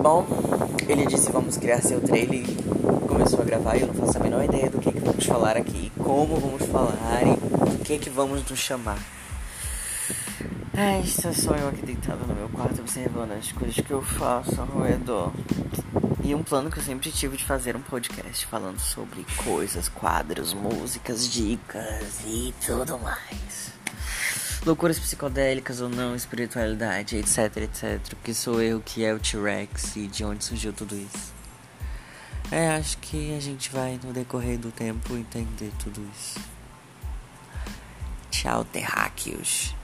Bom, ele disse vamos criar seu trailer e começou a gravar e eu não faço a menor ideia do que, que vamos falar aqui, como vamos falar e o que que vamos nos chamar. Ai, estou só eu aqui deitado no meu quarto observando as coisas que eu faço ao redor. E um plano que eu sempre tive de fazer um podcast falando sobre coisas, quadros, músicas, dicas e tudo mais. Loucuras psicodélicas ou não, espiritualidade, etc, etc. Que sou eu, que é o T-Rex e de onde surgiu tudo isso. É, acho que a gente vai no decorrer do tempo entender tudo isso. Tchau, terráqueos.